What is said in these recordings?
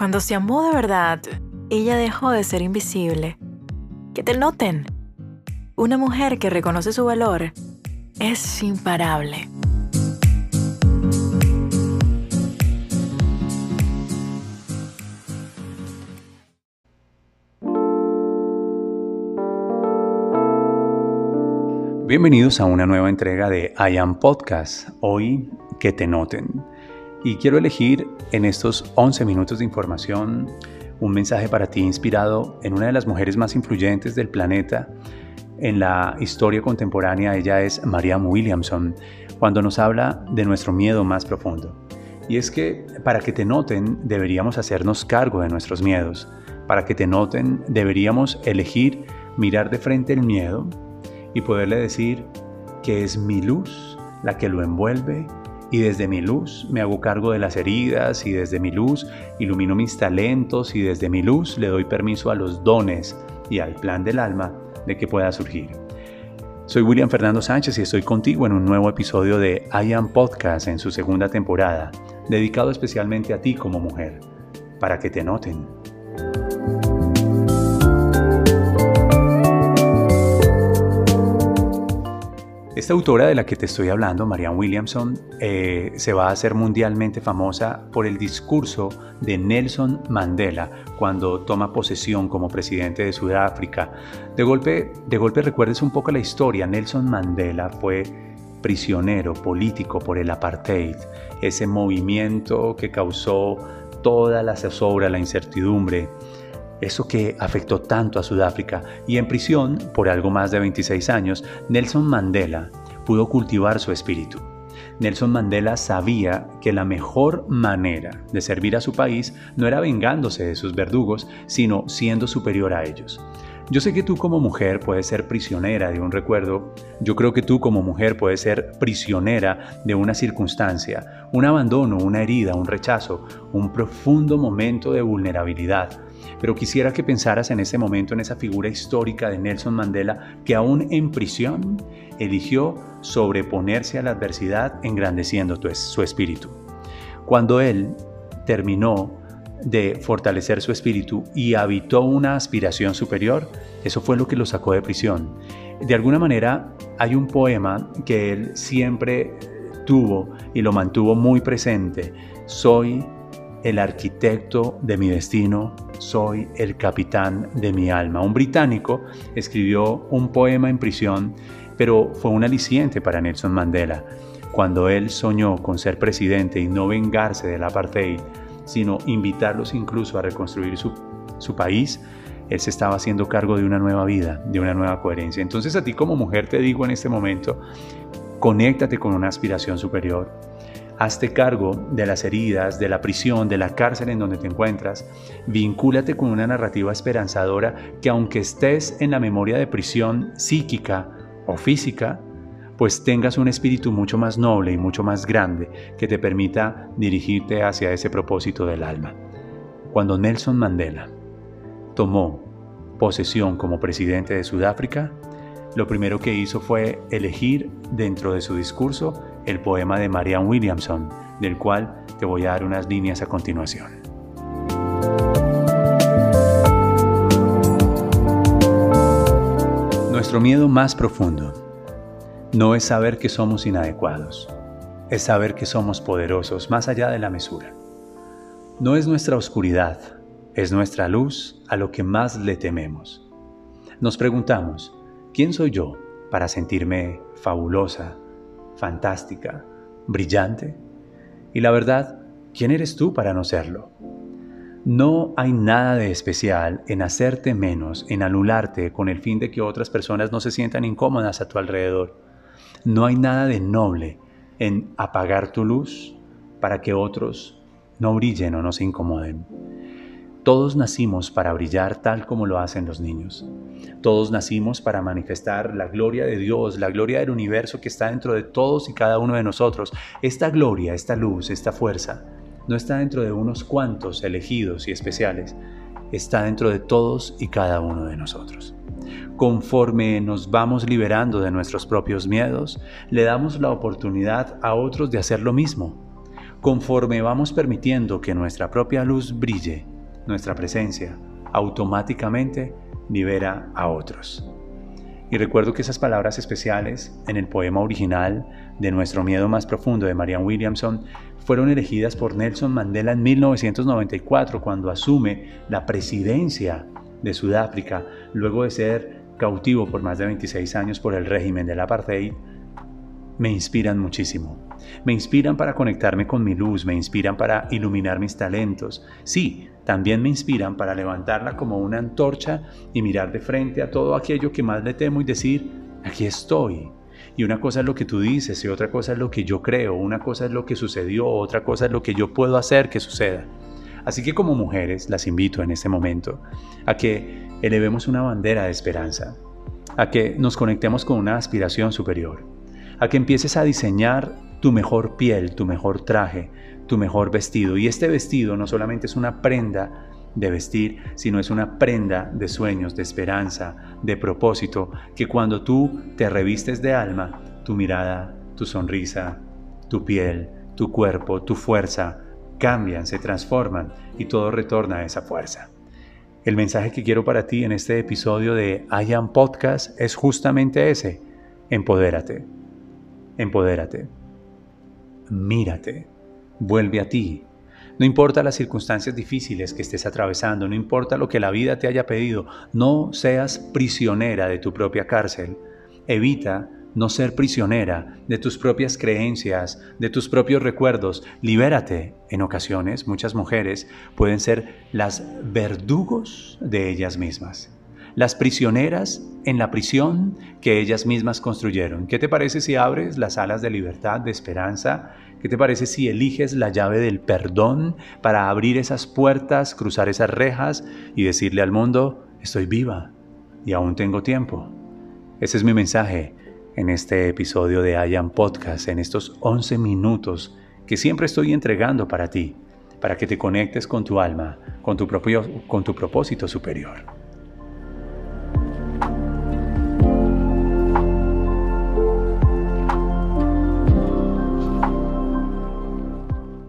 Cuando se amó de verdad, ella dejó de ser invisible. Que te noten. Una mujer que reconoce su valor es imparable. Bienvenidos a una nueva entrega de I Am Podcast. Hoy que te noten. Y quiero elegir en estos 11 minutos de información un mensaje para ti inspirado en una de las mujeres más influyentes del planeta en la historia contemporánea. Ella es Marianne Williamson, cuando nos habla de nuestro miedo más profundo. Y es que para que te noten deberíamos hacernos cargo de nuestros miedos. Para que te noten deberíamos elegir mirar de frente el miedo y poderle decir que es mi luz la que lo envuelve y desde mi luz me hago cargo de las heridas y desde mi luz ilumino mis talentos y desde mi luz le doy permiso a los dones y al plan del alma de que pueda surgir. Soy William Fernando Sánchez y estoy contigo en un nuevo episodio de I Am Podcast en su segunda temporada, dedicado especialmente a ti como mujer, para que te noten. Esta autora de la que te estoy hablando, Marianne Williamson, eh, se va a hacer mundialmente famosa por el discurso de Nelson Mandela cuando toma posesión como presidente de Sudáfrica. De golpe, de golpe recuerdes un poco la historia. Nelson Mandela fue prisionero político por el apartheid, ese movimiento que causó toda la zozobra, la incertidumbre eso que afectó tanto a Sudáfrica, y en prisión, por algo más de 26 años, Nelson Mandela pudo cultivar su espíritu. Nelson Mandela sabía que la mejor manera de servir a su país no era vengándose de sus verdugos, sino siendo superior a ellos. Yo sé que tú como mujer puedes ser prisionera de un recuerdo, yo creo que tú como mujer puedes ser prisionera de una circunstancia, un abandono, una herida, un rechazo, un profundo momento de vulnerabilidad pero quisiera que pensaras en ese momento en esa figura histórica de Nelson Mandela que aún en prisión eligió sobreponerse a la adversidad engrandeciendo su espíritu. Cuando él terminó de fortalecer su espíritu y habitó una aspiración superior, eso fue lo que lo sacó de prisión. De alguna manera hay un poema que él siempre tuvo y lo mantuvo muy presente. Soy el arquitecto de mi destino, soy el capitán de mi alma. Un británico escribió un poema en prisión, pero fue un aliciente para Nelson Mandela. Cuando él soñó con ser presidente y no vengarse del apartheid, sino invitarlos incluso a reconstruir su, su país, él se estaba haciendo cargo de una nueva vida, de una nueva coherencia. Entonces a ti como mujer te digo en este momento, conéctate con una aspiración superior Hazte cargo de las heridas, de la prisión, de la cárcel en donde te encuentras. Vincúlate con una narrativa esperanzadora que aunque estés en la memoria de prisión psíquica o física, pues tengas un espíritu mucho más noble y mucho más grande que te permita dirigirte hacia ese propósito del alma. Cuando Nelson Mandela tomó posesión como presidente de Sudáfrica, lo primero que hizo fue elegir dentro de su discurso el poema de Marianne Williamson, del cual te voy a dar unas líneas a continuación. Nuestro miedo más profundo no es saber que somos inadecuados, es saber que somos poderosos más allá de la mesura. No es nuestra oscuridad, es nuestra luz a lo que más le tememos. Nos preguntamos, ¿quién soy yo para sentirme fabulosa, fantástica, brillante? Y la verdad, ¿quién eres tú para no serlo? No hay nada de especial en hacerte menos, en anularte con el fin de que otras personas no se sientan incómodas a tu alrededor. No hay nada de noble en apagar tu luz para que otros no brillen o no se incomoden. Todos nacimos para brillar tal como lo hacen los niños. Todos nacimos para manifestar la gloria de Dios, la gloria del universo que está dentro de todos y cada uno de nosotros. Esta gloria, esta luz, esta fuerza, no está dentro de unos cuantos elegidos y especiales, está dentro de todos y cada uno de nosotros. Conforme nos vamos liberando de nuestros propios miedos, le damos la oportunidad a otros de hacer lo mismo. Conforme vamos permitiendo que nuestra propia luz brille, nuestra presencia, automáticamente libera a otros. Y recuerdo que esas palabras especiales en el poema original de Nuestro Miedo Más Profundo de Marianne Williamson fueron elegidas por Nelson Mandela en 1994 cuando asume la presidencia de Sudáfrica luego de ser cautivo por más de 26 años por el régimen del apartheid me inspiran muchísimo. Me inspiran para conectarme con mi luz, me inspiran para iluminar mis talentos. Sí, también me inspiran para levantarla como una antorcha y mirar de frente a todo aquello que más le temo y decir, aquí estoy. Y una cosa es lo que tú dices y otra cosa es lo que yo creo, una cosa es lo que sucedió, otra cosa es lo que yo puedo hacer que suceda. Así que como mujeres las invito en este momento a que elevemos una bandera de esperanza, a que nos conectemos con una aspiración superior, a que empieces a diseñar tu mejor piel, tu mejor traje, tu mejor vestido. Y este vestido no solamente es una prenda de vestir, sino es una prenda de sueños, de esperanza, de propósito, que cuando tú te revistes de alma, tu mirada, tu sonrisa, tu piel, tu cuerpo, tu fuerza, cambian, se transforman y todo retorna a esa fuerza. El mensaje que quiero para ti en este episodio de I Am Podcast es justamente ese. Empodérate. Empodérate. Mírate. Vuelve a ti. No importa las circunstancias difíciles que estés atravesando, no importa lo que la vida te haya pedido, no seas prisionera de tu propia cárcel. Evita no ser prisionera de tus propias creencias, de tus propios recuerdos. Libérate. En ocasiones, muchas mujeres pueden ser las verdugos de ellas mismas las prisioneras en la prisión que ellas mismas construyeron. ¿Qué te parece si abres las alas de libertad, de esperanza? ¿Qué te parece si eliges la llave del perdón para abrir esas puertas, cruzar esas rejas y decirle al mundo, estoy viva y aún tengo tiempo? Ese es mi mensaje en este episodio de Ayan Podcast, en estos 11 minutos que siempre estoy entregando para ti, para que te conectes con tu alma, con tu, propio, con tu propósito superior.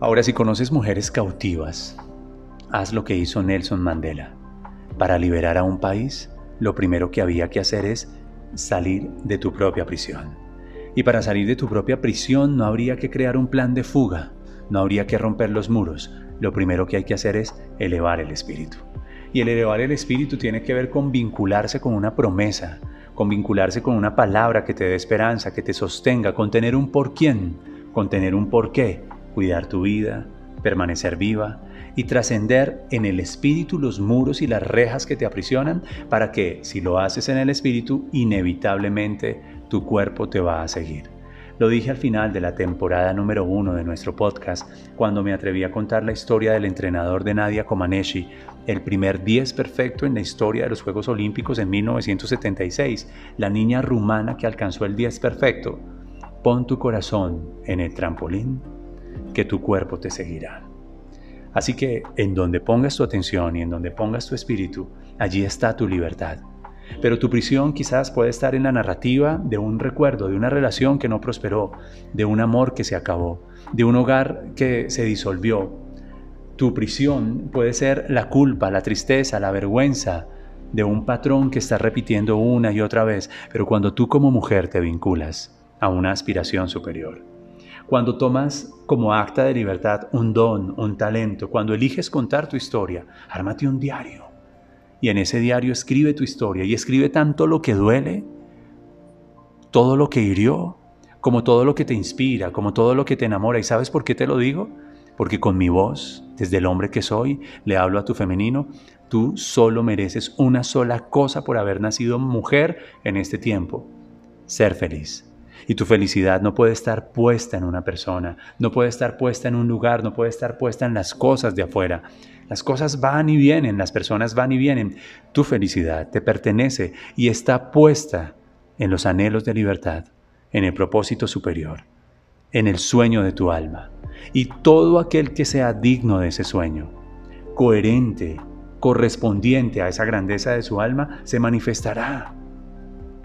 Ahora, si conoces mujeres cautivas, haz lo que hizo Nelson Mandela. Para liberar a un país, lo primero que había que hacer es salir de tu propia prisión. Y para salir de tu propia prisión no habría que crear un plan de fuga, no habría que romper los muros. Lo primero que hay que hacer es elevar el espíritu. Y el elevar el espíritu tiene que ver con vincularse con una promesa, con vincularse con una palabra que te dé esperanza, que te sostenga, con tener un por quién, con tener un por qué, cuidar tu vida, permanecer viva y trascender en el espíritu los muros y las rejas que te aprisionan para que, si lo haces en el espíritu, inevitablemente tu cuerpo te va a seguir. Lo dije al final de la temporada número uno de nuestro podcast, cuando me atreví a contar la historia del entrenador de Nadia Comaneci, el primer 10 perfecto en la historia de los Juegos Olímpicos en 1976, la niña rumana que alcanzó el 10 perfecto. Pon tu corazón en el trampolín que tu cuerpo te seguirá. Así que en donde pongas tu atención y en donde pongas tu espíritu, allí está tu libertad. Pero tu prisión quizás puede estar en la narrativa de un recuerdo, de una relación que no prosperó, de un amor que se acabó, de un hogar que se disolvió. Tu prisión puede ser la culpa, la tristeza, la vergüenza de un patrón que está repitiendo una y otra vez, pero cuando tú como mujer te vinculas a una aspiración superior, cuando tomas como acta de libertad un don, un talento, cuando eliges contar tu historia, ármate un diario. Y en ese diario escribe tu historia y escribe tanto lo que duele, todo lo que hirió, como todo lo que te inspira, como todo lo que te enamora. ¿Y sabes por qué te lo digo? Porque con mi voz, desde el hombre que soy, le hablo a tu femenino, tú solo mereces una sola cosa por haber nacido mujer en este tiempo, ser feliz. Y tu felicidad no puede estar puesta en una persona, no puede estar puesta en un lugar, no puede estar puesta en las cosas de afuera. Las cosas van y vienen, las personas van y vienen. Tu felicidad te pertenece y está puesta en los anhelos de libertad, en el propósito superior, en el sueño de tu alma. Y todo aquel que sea digno de ese sueño, coherente, correspondiente a esa grandeza de su alma, se manifestará.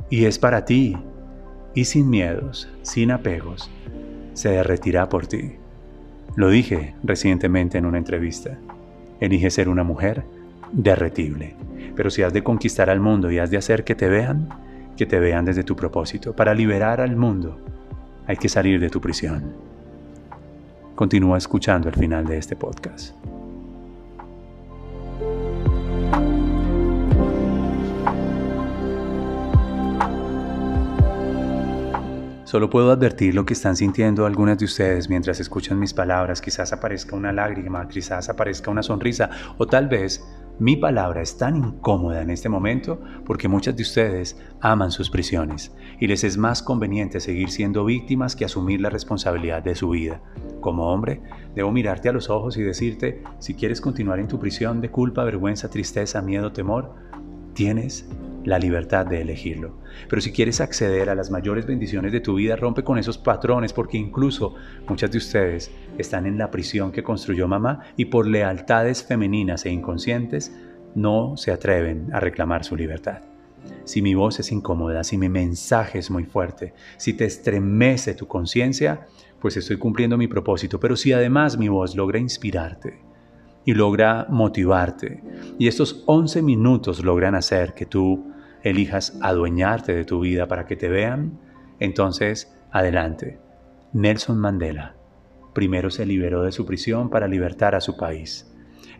Y es para ti, y sin miedos, sin apegos, se derretirá por ti. Lo dije recientemente en una entrevista. elige ser una mujer derretible. Pero si has de conquistar al mundo y has de hacer que te vean, que te vean desde tu propósito. Para liberar al mundo hay que salir de tu prisión. Continúa escuchando el final de este podcast. Solo puedo advertir lo que están sintiendo algunas de ustedes mientras escuchan mis palabras. Quizás aparezca una lágrima, quizás aparezca una sonrisa o tal vez mi palabra es tan incómoda en este momento porque muchas de ustedes aman sus prisiones y les es más conveniente seguir siendo víctimas que asumir la responsabilidad de su vida. Como hombre, debo mirarte a los ojos y decirte, si quieres continuar en tu prisión de culpa, vergüenza, tristeza, miedo, temor, tienes la libertad de elegirlo. Pero si quieres acceder a las mayores bendiciones de tu vida, rompe con esos patrones porque incluso muchas de ustedes están en la prisión que construyó mamá y por lealtades femeninas e inconscientes no se atreven a reclamar su libertad. Si mi voz es incómoda, si mi mensaje es muy fuerte, si te estremece tu conciencia, pues estoy cumpliendo mi propósito. Pero si además mi voz logra inspirarte, y logra motivarte. Y estos 11 minutos logran hacer que tú elijas adueñarte de tu vida para que te vean, entonces adelante. Nelson Mandela primero se liberó de su prisión para libertar a su país,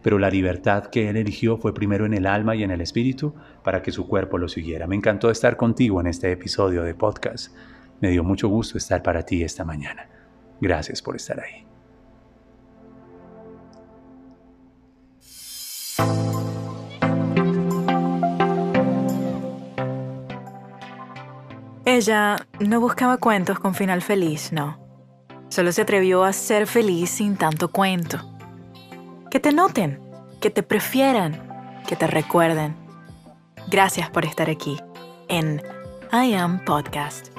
pero la libertad que él eligió fue primero en el alma y en el espíritu para que su cuerpo lo siguiera. Me encantó estar contigo en este episodio de podcast. Me dio mucho gusto estar para ti esta mañana. Gracias por estar ahí. Ella no buscaba cuentos con final feliz, no. Solo se atrevió a ser feliz sin tanto cuento. Que te noten, que te prefieran, que te recuerden. Gracias por estar aquí en I Am Podcast.